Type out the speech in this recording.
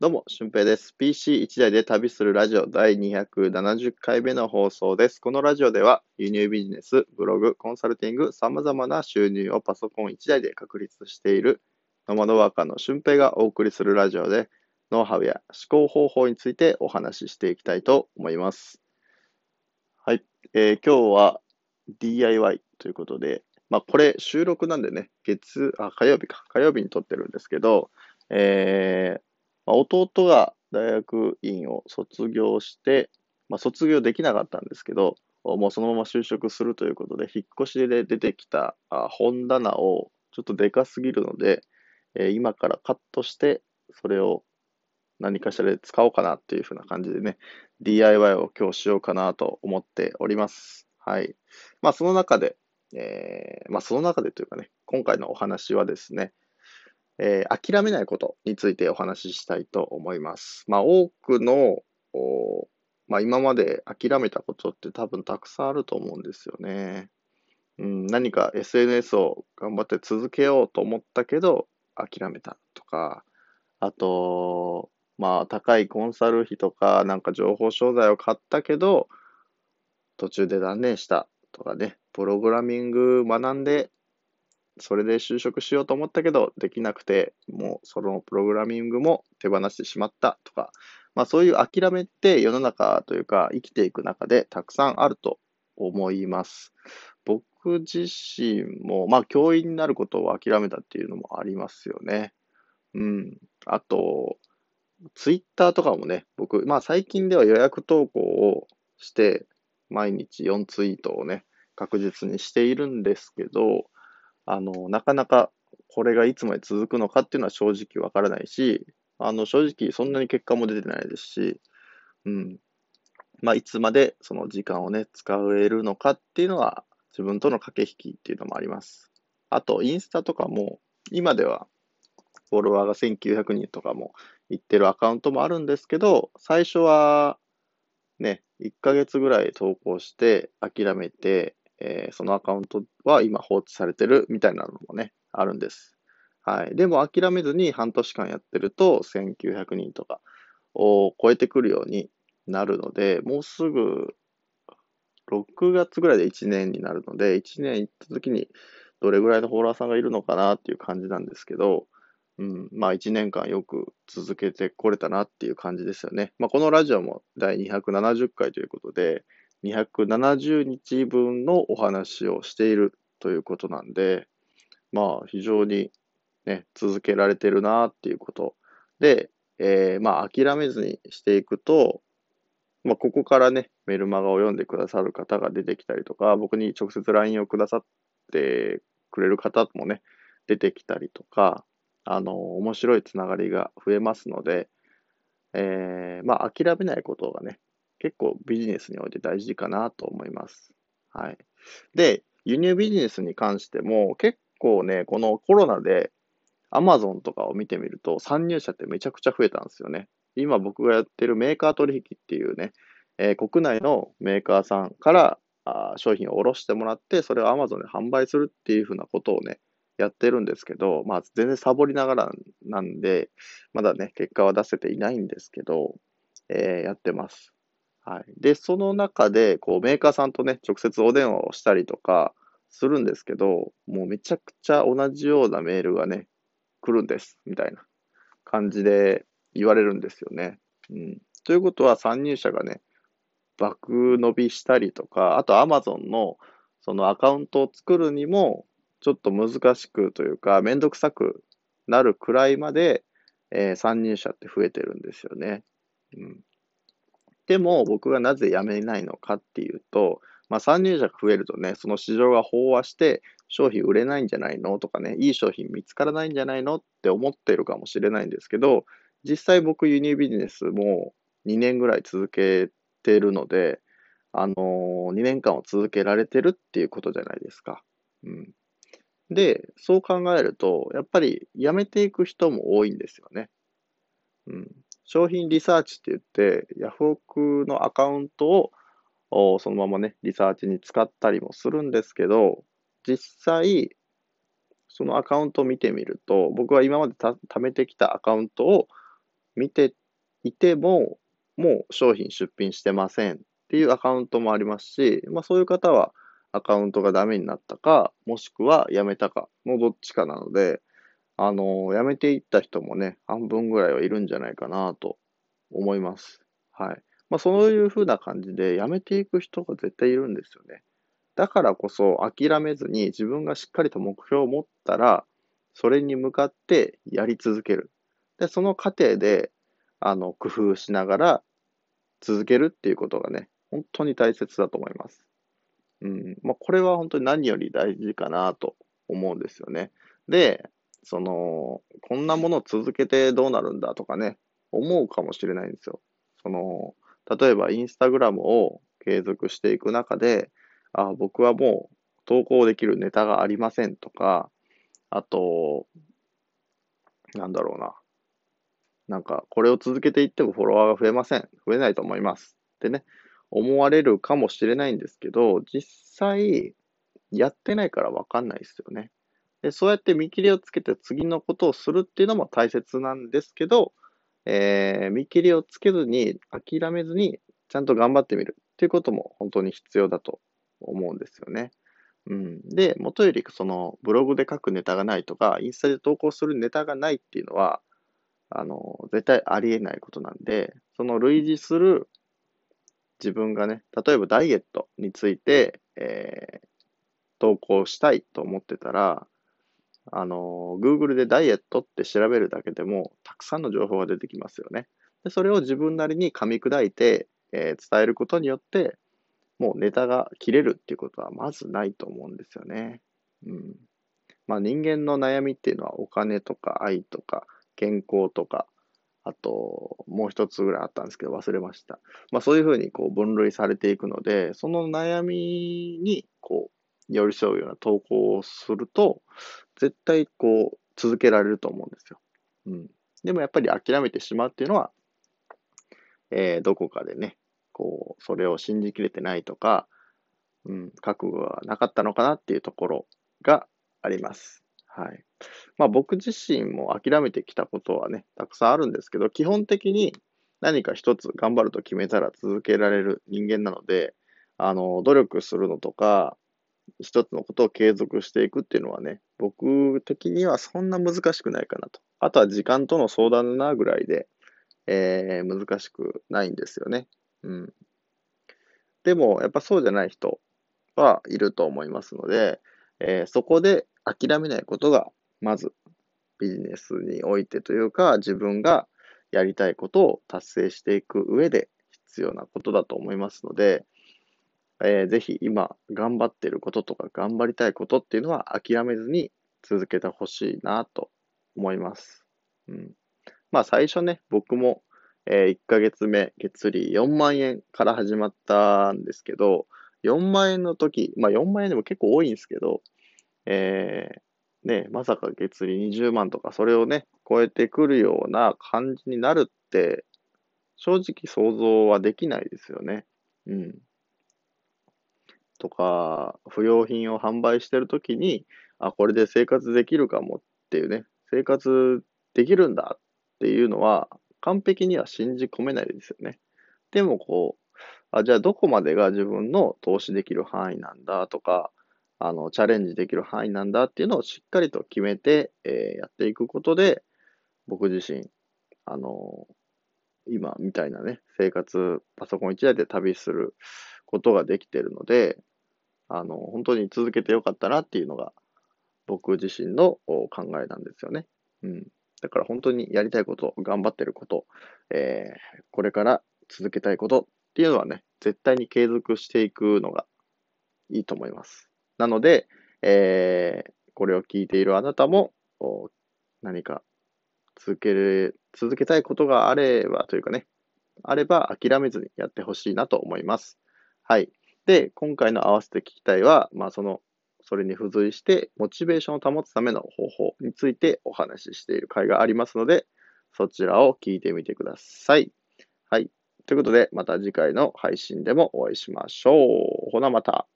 どうも、俊平です。PC1 台で旅するラジオ第270回目の放送です。このラジオでは輸入ビジネス、ブログ、コンサルティング、様々な収入をパソコン1台で確立しているノマドワーカーの俊平がお送りするラジオでノウハウや思考方法についてお話ししていきたいと思います。はい。えー今日は DIY ということで、まあこれ収録なんでね、月、あ、火曜日か。火曜日に撮ってるんですけど、えーまあ、弟が大学院を卒業して、まあ、卒業できなかったんですけど、もうそのまま就職するということで、引っ越しで出てきた本棚をちょっとでかすぎるので、え今からカットして、それを何かしらで使おうかなっていう風な感じでね、DIY を今日しようかなと思っております。はい。まあその中で、えーまあその中でというかね、今回のお話はですね、えー諦めないことについてお話ししたいと思います。まあ、多くの、まあ、今まで諦めたことって多分たくさんあると思うんですよね。うん、何か SNS を頑張って続けようと思ったけど、諦めたとか、あと、まあ、高いコンサル費とか、なんか情報商材を買ったけど、途中で断念したとかね、プログラミング学んで、それで就職しようと思ったけど、できなくて、もうそのプログラミングも手放してしまったとか、まあそういう諦めって世の中というか生きていく中でたくさんあると思います。僕自身も、まあ教員になることを諦めたっていうのもありますよね。うん。あと、ツイッターとかもね、僕、まあ最近では予約投稿をして、毎日4ツイートをね、確実にしているんですけど、あの、なかなかこれがいつまで続くのかっていうのは正直わからないし、あの、正直そんなに結果も出てないですし、うん。まあ、いつまでその時間をね、使えるのかっていうのは自分との駆け引きっていうのもあります。あと、インスタとかも、今ではフォロワーが1900人とかもいってるアカウントもあるんですけど、最初はね、1ヶ月ぐらい投稿して諦めて、えーそのアカウントは今放置されてるみたいなのもね、あるんです。はい。でも諦めずに半年間やってると1900人とかを超えてくるようになるので、もうすぐ6月ぐらいで1年になるので、1年行った時にどれぐらいのフォロワーさんがいるのかなっていう感じなんですけど、うん、まあ1年間よく続けてこれたなっていう感じですよね。まあこのラジオも第270回ということで、270日分のお話をしているということなんで、まあ非常にね、続けられてるなっていうことで、えーまあ諦めずにしていくと、まあここからね、メルマガを読んでくださる方が出てきたりとか、僕に直接 LINE をくださってくれる方もね、出てきたりとか、あの、面白いつながりが増えますので、えーまあ諦めないことがね、結構ビジネスにおいて大事かなと思います。はい。で、輸入ビジネスに関しても結構ね、このコロナで Amazon とかを見てみると参入者ってめちゃくちゃ増えたんですよね。今僕がやってるメーカー取引っていうね、えー国内のメーカーさんからあ商品を卸してもらって、それを Amazon で販売するっていうふうなことをね、やってるんですけど、まあ全然サボりながらなんで、まだね、結果は出せていないんですけど、えーやってます。はい。で、その中で、こう、メーカーさんとね、直接お電話をしたりとかするんですけど、もうめちゃくちゃ同じようなメールがね、来るんです、みたいな感じで言われるんですよね。うん。ということは、参入者がね、爆伸びしたりとか、あと Amazon のそのアカウントを作るにも、ちょっと難しくというか、めんどくさくなるくらいまで、えー参入者って増えてるんですよね。うん。でも、僕がなぜ辞めないのかっていうと、まあ、参入者が増えるとね、その市場が飽和して、商品売れないんじゃないのとかね、いい商品見つからないんじゃないのって思ってるかもしれないんですけど、実際僕輸入ビジネスも2年ぐらい続けてるので、あのー、2年間を続けられてるっていうことじゃないですか。うん。で、そう考えると、やっぱり辞めていく人も多いんですよね。うん。商品リサーチって言って、ヤフオクのアカウントをそのままね、リサーチに使ったりもするんですけど、実際、そのアカウントを見てみると、僕は今までた貯めてきたアカウントを見ていても、もう商品出品してませんっていうアカウントもありますし、まあそういう方はアカウントがダメになったか、もしくはやめたかのどっちかなので、あの、やめていった人もね、半分ぐらいはいるんじゃないかなと思います。はい。まあそういうふうな感じで、やめていく人が絶対いるんですよね。だからこそ諦めずに自分がしっかりと目標を持ったら、それに向かってやり続ける。で、その過程で、あの、工夫しながら続けるっていうことがね、本当に大切だと思います。うん。まあ、これは本当に何より大事かなと思うんですよね。で、その、こんなもの続けてどうなるんだとかね、思うかもしれないんですよ。その、例えばインスタグラムを継続していく中で、あ、僕はもう投稿できるネタがありませんとか、あと、なんだろうな。なんか、これを続けていってもフォロワーが増えません。増えないと思います。ってね、思われるかもしれないんですけど、実際、やってないからわかんないですよね。で、そうやって見切りをつけて次のことをするっていうのも大切なんですけど、えー、見切りをつけずに、諦めずに、ちゃんと頑張ってみるっていうことも本当に必要だと思うんですよね。うん。で、もとより、その、ブログで書くネタがないとか、インスタで投稿するネタがないっていうのは、あの、絶対ありえないことなんで、その類似する自分がね、例えばダイエットについて、えー、投稿したいと思ってたら、あの、Google でダイエットって調べるだけでも、たくさんの情報が出てきますよね。でそれを自分なりに噛み砕いて、えー、伝えることによって、もうネタが切れるっていうことはまずないと思うんですよね。うん。まあ人間の悩みっていうのはお金とか愛とか健康とか、あともう一つぐらいあったんですけど忘れました。まあそういうふうにこう分類されていくので、その悩みにこう寄り添うような投稿をすると、絶対こう続けられると思うんですよ。うん。でもやっぱり諦めてしまうっていうのは、えー、どこかでね、こう、それを信じきれてないとか、うん、覚悟がなかったのかなっていうところがあります。はい。まあ僕自身も諦めてきたことはね、たくさんあるんですけど、基本的に何か一つ頑張ると決めたら続けられる人間なので、あの、努力するのとか、一つのことを継続していくっていうのはね、僕的にはそんな難しくないかなと。あとは時間との相談だなぐらいで、えー、難しくないんですよね。うん。でも、やっぱそうじゃない人はいると思いますので、えー、そこで諦めないことが、まずビジネスにおいてというか、自分がやりたいことを達成していく上で必要なことだと思いますので、えー、ぜひ今頑張ってることとか頑張りたいことっていうのは諦めずに続けてほしいなと思います。うん。まあ最初ね、僕もえー、1ヶ月目、月利4万円から始まったんですけど、4万円の時、まあ4万円でも結構多いんですけど、えー、ね、まさか月利20万とか、それをね、超えてくるような感じになるって、正直想像はできないですよね。うん。とか、不要品を販売してるときに、あ、これで生活できるかもっていうね、生活できるんだっていうのは、完璧には信じ込めないですよね。でもこう、あじゃあどこまでが自分の投資できる範囲なんだとか、あの、チャレンジできる範囲なんだっていうのをしっかりと決めて、えー、やっていくことで、僕自身、あの、今みたいなね、生活、パソコン1台で旅することができてるので、あの、本当に続けてよかったなっていうのが、僕自身の考えなんですよね。うん。だから本当にやりたいこと、頑張ってること、えー、これから続けたいことっていうのはね、絶対に継続していくのがいいと思います。なので、えー、これを聞いているあなたも、何か続ける、続けたいことがあればというかね、あれば諦めずにやってほしいなと思います。はい。で、今回の合わせて聞きたいは、まあそのそれに付随して、モチベーションを保つための方法についてお話ししている回がありますので、そちらを聞いてみてください。はい。ということで、また次回の配信でもお会いしましょう。ほなまた。